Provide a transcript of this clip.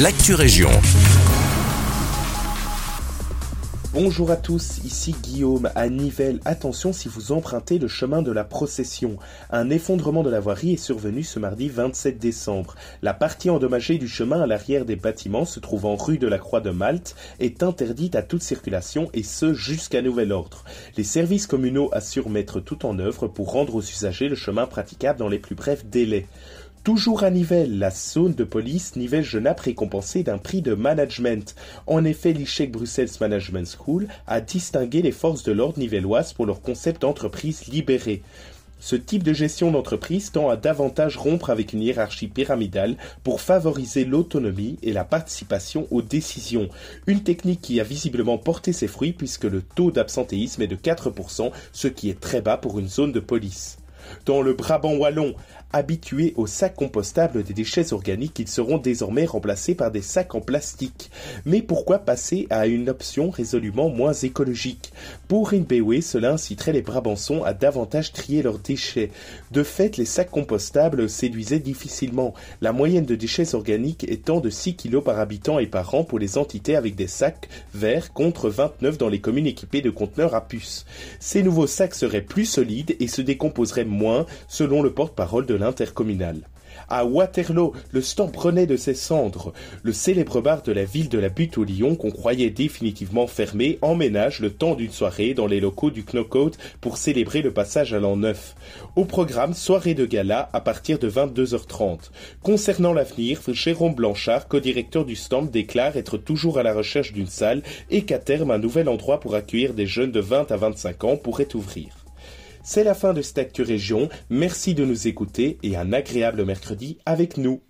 l'actu région. Bonjour à tous, ici Guillaume à Nivelles. Attention si vous empruntez le chemin de la procession. Un effondrement de la voirie est survenu ce mardi 27 décembre. La partie endommagée du chemin à l'arrière des bâtiments se trouvant rue de la Croix de Malte est interdite à toute circulation et ce jusqu'à nouvel ordre. Les services communaux assurent mettre tout en œuvre pour rendre aux usagers le chemin praticable dans les plus brefs délais. Toujours à Nivelles, la zone de police Nivelles-Genappe récompensée d'un prix de management. En effet, l'ICHEC Bruxelles Management School a distingué les forces de l'ordre nivelloises pour leur concept d'entreprise libérée. Ce type de gestion d'entreprise tend à davantage rompre avec une hiérarchie pyramidale pour favoriser l'autonomie et la participation aux décisions. Une technique qui a visiblement porté ses fruits puisque le taux d'absentéisme est de 4%, ce qui est très bas pour une zone de police. Dans le Brabant wallon, habitués aux sacs compostables des déchets organiques, ils seront désormais remplacés par des sacs en plastique. Mais pourquoi passer à une option résolument moins écologique? Pour Inbewe, cela inciterait les Brabançons à davantage trier leurs déchets. De fait, les sacs compostables séduisaient difficilement, la moyenne de déchets organiques étant de 6 kg par habitant et par an pour les entités avec des sacs verts contre 29 dans les communes équipées de conteneurs à puces. Ces nouveaux sacs seraient plus solides et se décomposeraient moins, selon le porte-parole de l'intercommunal. À Waterloo, le stand prenait de ses cendres. Le célèbre bar de la ville de la Butte au Lyon, qu'on croyait définitivement fermé, emménage le temps d'une soirée dans les locaux du Knockout pour célébrer le passage à l'an neuf. Au programme, soirée de gala à partir de 22h30. Concernant l'avenir, Jérôme Blanchard, co-directeur du stand, déclare être toujours à la recherche d'une salle et qu'à terme, un nouvel endroit pour accueillir des jeunes de 20 à 25 ans pourrait ouvrir. C'est la fin de cette Actu Région. Merci de nous écouter et un agréable mercredi avec nous.